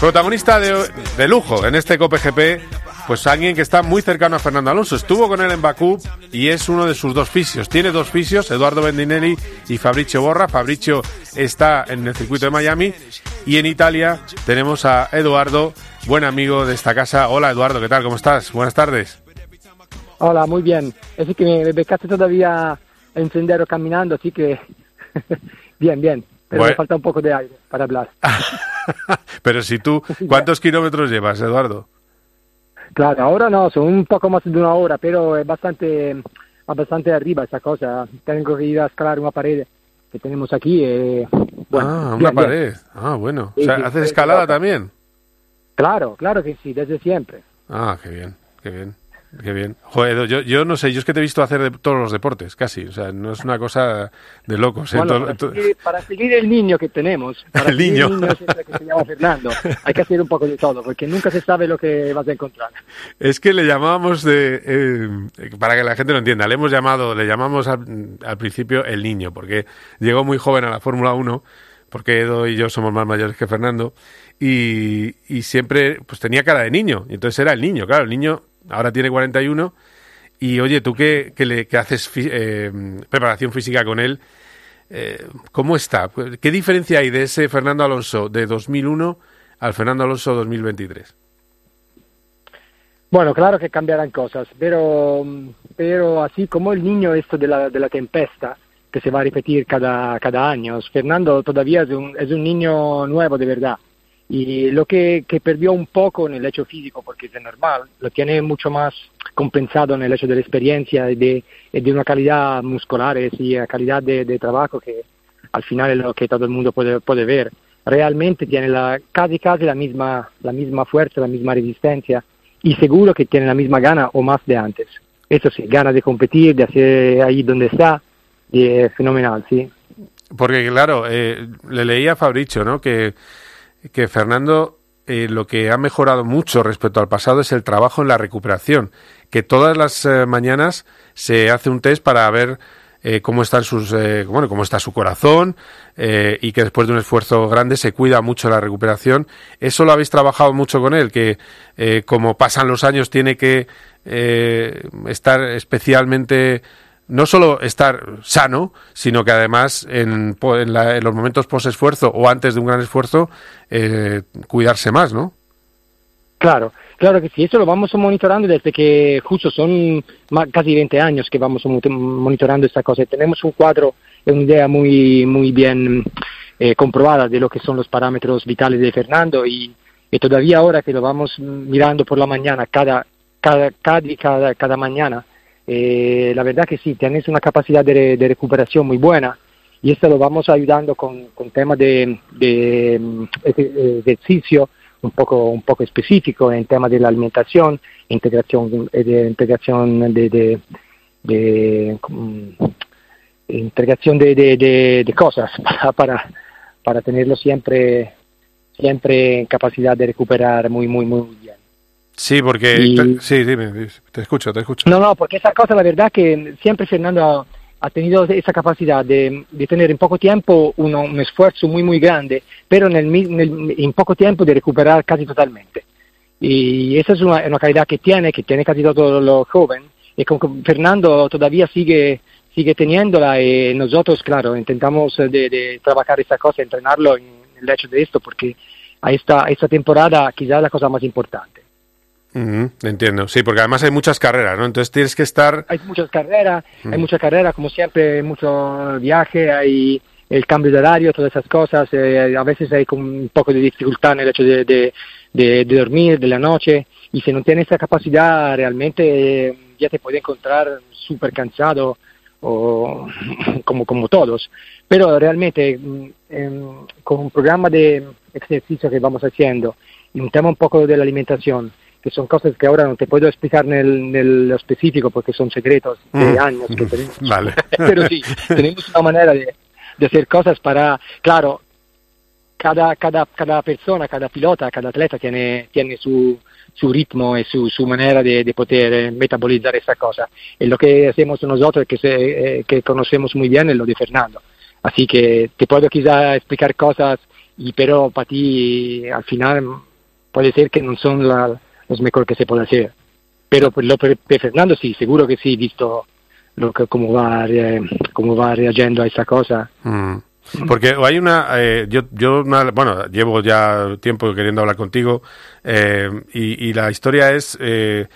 Protagonista de, de lujo en este Cope GP, pues alguien que está muy cercano a Fernando Alonso. Estuvo con él en Bakú y es uno de sus dos fisios. Tiene dos fisios, Eduardo Bendinelli y Fabricio Borra. Fabricio está en el circuito de Miami y en Italia tenemos a Eduardo, buen amigo de esta casa. Hola Eduardo, ¿qué tal? ¿Cómo estás? Buenas tardes. Hola, muy bien. Así que me becaste todavía en sendero caminando, así que bien, bien. Pero me falta un poco de aire para hablar. Pero si tú, ¿cuántos kilómetros llevas, Eduardo? Claro, ahora no, son un poco más de una hora, pero es bastante, bastante arriba esa cosa. Tengo que ir a escalar una pared que tenemos aquí. Eh, bueno, ah, una pared. Ah, bueno. o sea, ¿haces escalada también? Claro, claro que sí, desde siempre. Ah, qué bien, qué bien. Qué bien. Joder, yo, yo no sé, yo es que te he visto hacer de todos los deportes, casi. O sea, no es una cosa de locos. ¿eh? para, seguir, el niño que tenemos, para el niño, el niño que se llama Fernando, hay que hacer un poco de todo, porque nunca se sabe lo que vas a encontrar. Es que le llamábamos de, eh, para que la gente lo entienda, le hemos llamado, le llamamos al, al principio el niño, porque llegó muy joven a la Fórmula 1 porque Edo y yo somos más mayores que Fernando, y, y, siempre pues tenía cara de niño, y entonces era el niño, claro, el niño ahora tiene 41. Y oye, tú que, que, le, que haces eh, preparación física con él, eh, ¿cómo está? ¿Qué diferencia hay de ese Fernando Alonso de 2001 al Fernando Alonso 2023? Bueno, claro que cambiarán cosas, pero, pero así como el niño esto de la, de la tempesta, que se va a repetir cada, cada año, Fernando todavía es un, es un niño nuevo de verdad y lo que, que, perdió un poco en el hecho físico, porque es normal, lo tiene mucho más compensado en el hecho de la experiencia y de, de una calidad muscular y calidad de, de, trabajo que al final es lo que todo el mundo puede, puede ver. Realmente tiene la, casi casi la misma, la misma fuerza, la misma resistencia y seguro que tiene la misma gana o más de antes. Eso sí, gana de competir, de hacer ahí donde está, y es fenomenal, sí. Porque claro, eh, le leía a Fabricio, ¿no? Que que Fernando eh, lo que ha mejorado mucho respecto al pasado es el trabajo en la recuperación, que todas las eh, mañanas se hace un test para ver eh, cómo están sus bueno cómo está su corazón y que después de un esfuerzo grande se cuida mucho la recuperación. Eso lo habéis trabajado mucho con él que como pasan los años tiene que estar especialmente no solo estar sano, sino que además en, los momentos post-esfuerzo o antes de un gran esfuerzo, eh, cuidarse más, ¿no? Claro, claro que sí, eso lo vamos monitorando desde que justo son casi 20 años que vamos monitorando esta cosa. Tenemos un cuadro, una idea muy, muy bien eh, comprobada de lo que son los parámetros vitales de Fernando y, todavía ahora que lo vamos mirando por la mañana, cada, cada, cada, cada mañana, eh, la verdad que sí, tienes una capacidad de, recuperación muy buena y esto lo vamos ayudando con, con temas de, de, ejercicio un poco, un poco específico en tema de la alimentación, integración eh, de, integración de, de, integración de, de, cosas para, para, para tenerlo siempre, siempre en capacidad de recuperar muy, muy, muy bien. Sí, porque... sí, dime, te escucho, te escucho. No, no, porque esa cosa, la verdad que siempre Fernando ha, tenido esa capacidad de, de, tener en poco tiempo un esfuerzo muy, muy grande, pero en, el, en poco tiempo de recuperar casi totalmente. Y esa es una, una calidad que tiene, que tiene casi todo lo joven, y con Fernando todavía sigue sigue teniéndola y nosotros, claro, intentamos de, de trabajar esa cosa, entrenarlo en el hecho de esto, porque a esta, esta temporada quizás es la cosa más importante entiendo, sí, porque además hay muchas carreras, ¿no? Entonces tienes que estar... Hay muchas carreras, hay muchas carreras, como siempre, mucho viaje, hay el cambio de horario, todas esas cosas, eh, a veces hay un poco de dificultad en el hecho de, de, de, dormir, de la noche, y si no tienes esa capacidad, realmente eh, ya te puede encontrar súper cansado, o como, como todos. Pero realmente em, con un programa de ejercicio que vamos haciendo y un tema un poco de la alimentación, que son cosas que ahora no te puedo explicar en, el, lo específico porque son secretos de mm. años que tenemos. Vale. Pero sí, tenemos una manera de, de, hacer cosas para, claro, cada, cada, cada persona, cada pilota, cada atleta tiene, tiene su, su ritmo y su, su manera de, de, poder eh, metabolizar esa cosa. Y lo que hacemos nosotros, que, se, eh, que conocemos muy bien, es lo de Fernando. Así que te puedo quizá explicar cosas y pero para ti al final puede ser que no son la, los mejores que se puede hacer. Pero lo de Fernando sí, seguro que sí, visto lo que, cómo, va, cómo va reagiendo a esa cosa. Mm. Porque hay una, eh, yo, yo bueno, llevo ya tiempo queriendo hablar contigo eh, y, y, la historia es, eh,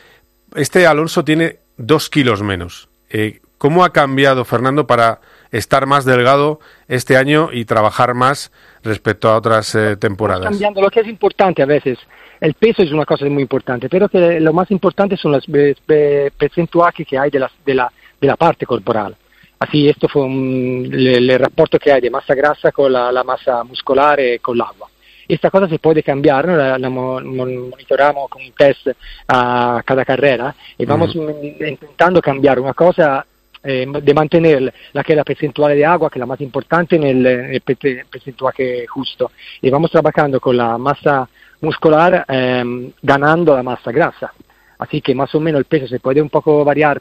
este Alonso tiene dos kilos menos. Eh, ¿Cómo ha cambiado Fernando para estar más delgado este año y trabajar más respecto a otras eh, temporadas? Cambiando, lo que es importante a veces, el peso es una cosa muy importante, pero que lo más importante son los percentuales que hay de la, de la, de la parte corporal. Así, esto fue un, el, el, rapporto que hay de masa grasa con la, la masa muscular y con el agua. Esta cosa se puede cambiar, ¿no? la, la monitoramos con un test a cada carrera y vamos mm. intentando cambiar una cosa eh, de mantener la que es la percentual de agua, que es la más importante, en el, en el percentual justo. Y vamos trabajando con la masa muscular eh, ganando la masa grasa. Así que más o menos el peso se puede un poco variar,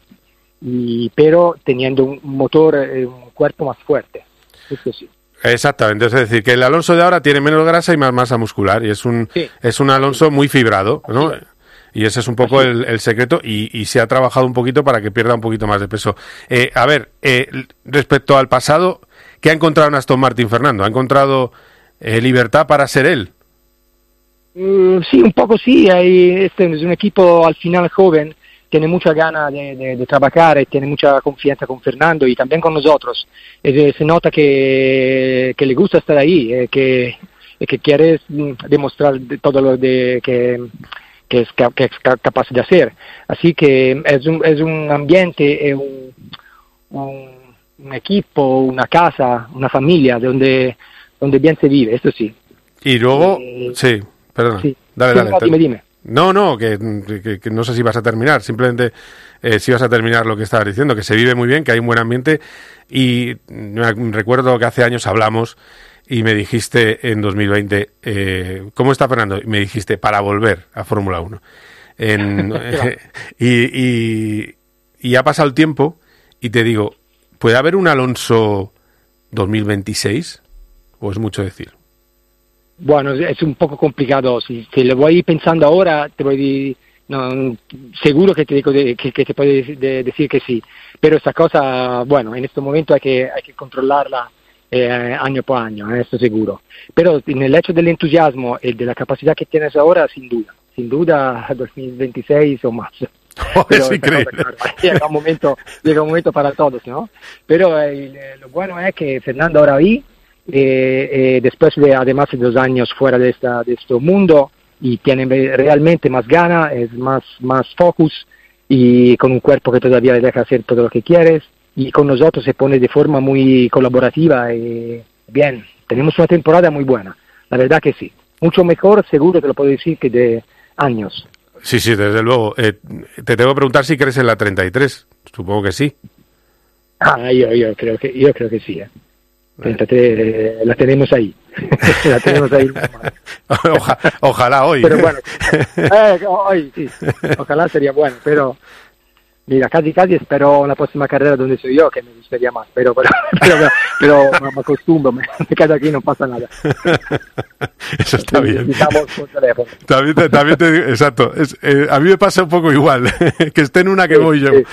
y, pero teniendo un motor, eh, un cuerpo más fuerte. Eso sí. Exactamente, es decir, que el Alonso de ahora tiene menos grasa y más masa muscular, y es un, sí. es un Alonso muy fibrado. Y ese es un poco el, el, secreto y, y, se ha trabajado un poquito para que pierda un poquito más de peso. Eh, a ver, eh, respecto al pasado, ¿qué ha encontrado en Aston Martin, Fernando? ¿Ha encontrado eh, libertad para ser él? Mm, sí, un poco sí. Hay, este es un equipo al final joven, tiene mucha gana de, de, de, trabajar y tiene mucha confianza con Fernando y también con nosotros. Y se nota que, que le gusta estar ahí, eh, que, que quiere mm, demostrar todo lo de que que es, que es capaz de hacer. Así que es un, es un ambiente, es un, un, un, equipo, una casa, una familia donde, donde bien se vive, eso sí. Y luego, eh, sí, perdón, sí. dale, dale. No, dime, dime. No, no, que, que, que, no sé si vas a terminar, simplemente eh, si vas a terminar lo que estabas diciendo, que se vive muy bien, que hay un buen ambiente y recuerdo que hace años hablamos y me dijiste en 2020, eh, ¿cómo está Fernando? Y me dijiste, para volver a Fórmula 1. En, y, y, y, ha pasado el tiempo y te digo, ¿puede haber un Alonso 2026? ¿O es mucho decir? Bueno, es un poco complicado. Si, si lo voy pensando ahora, te voy no, seguro que te, digo de, que, que, te puedo decir que sí. Pero esa cosa, bueno, en este momento hay que, hay que controlarla eh, año por año, eh, esto seguro. Pero en el hecho del entusiasmo y de la capacidad que tienes ahora, sin duda, sin duda 2026 o más. Oh, es increíble. Cosa, llega, un momento, llega un momento para todos, ¿no? Pero eh, lo bueno es que Fernando ahora vi, eh, eh, después de además de dos años fuera de, esta, de este mundo, y tiene realmente más gana, es más, más focus y con un cuerpo que todavía le deja hacer todo lo que quieres y con nosotros se pone de forma muy colaborativa y bien, tenemos una temporada muy buena, la verdad que sí, mucho mejor seguro te lo puedo decir que de años. Sí, sí, desde luego. Eh, te tengo que preguntar si crees en la 33, supongo que sí. Ah, yo, yo creo que yo creo que sí. ¿eh? 33, eh, la tenemos ahí. la tenemos ahí. Oja, ojalá hoy. Pero bueno, eh, hoy sí, ojalá sería bueno, pero Mira, casi casi espero la próxima carrera donde soy yo, que me gustaría más, pero pero, pero, me acostumbro, me, quedo aquí y no pasa nada. Eso está bien. También te, también te exacto, es, eh, a mí me pasa un poco igual, que esté en una que sí, voy yo. Sí,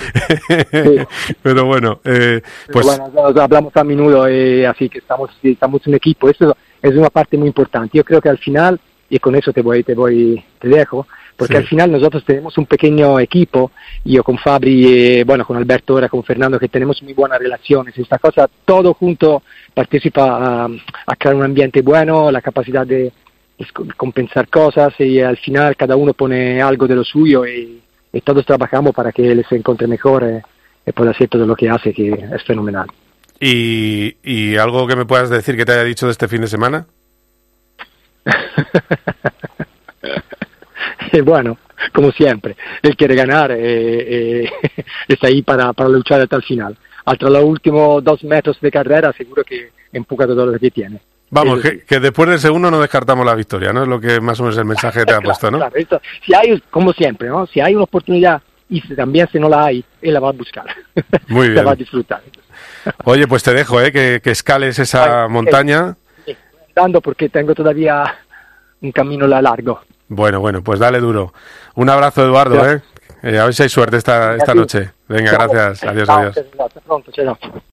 sí. pero bueno, eh, pues... Pero bueno, hablamos a menudo, eh, así que estamos, estamos un equipo, eso es una parte muy importante. Yo creo que al final, y con eso te voy, te voy, te dejo, porque sí. al final nosotros tenemos un pequeño equipo, yo con Fabri, eh, bueno, con Alberto ahora, con Fernando, que tenemos muy buenas relaciones. Esta cosa, todo junto participa a, a crear un ambiente bueno, la capacidad de, de, compensar cosas y al final cada uno pone algo de lo suyo y, y todos trabajamos para que él se encuentre mejor eh, y pueda hacer todo lo que hace, que es fenomenal. ¿Y, ¿Y algo que me puedas decir que te haya dicho de este fin de semana? bueno, como siempre, él quiere ganar eh, eh, está ahí para, para, luchar hasta el final. Hasta los últimos dos metros de carrera seguro que empuja todo lo que tiene. Vamos, que, que, después del segundo no descartamos la victoria, ¿no? Es lo que más o menos el mensaje te claro, ha puesto, ¿no? Claro, esto, si hay, como siempre, ¿no? Si hay una oportunidad y también si no la hay, él la va a buscar. Muy bien. la va a disfrutar. Oye, pues te dejo, ¿eh? Que, que escales esa Ay, montaña. Sí. dando porque tengo todavía un camino largo. Bueno, bueno, pues dale duro. Un abrazo, Eduardo, ¿eh? ¿eh? A ver si hay suerte esta, esta noche. Venga, gracias. Adiós, adiós.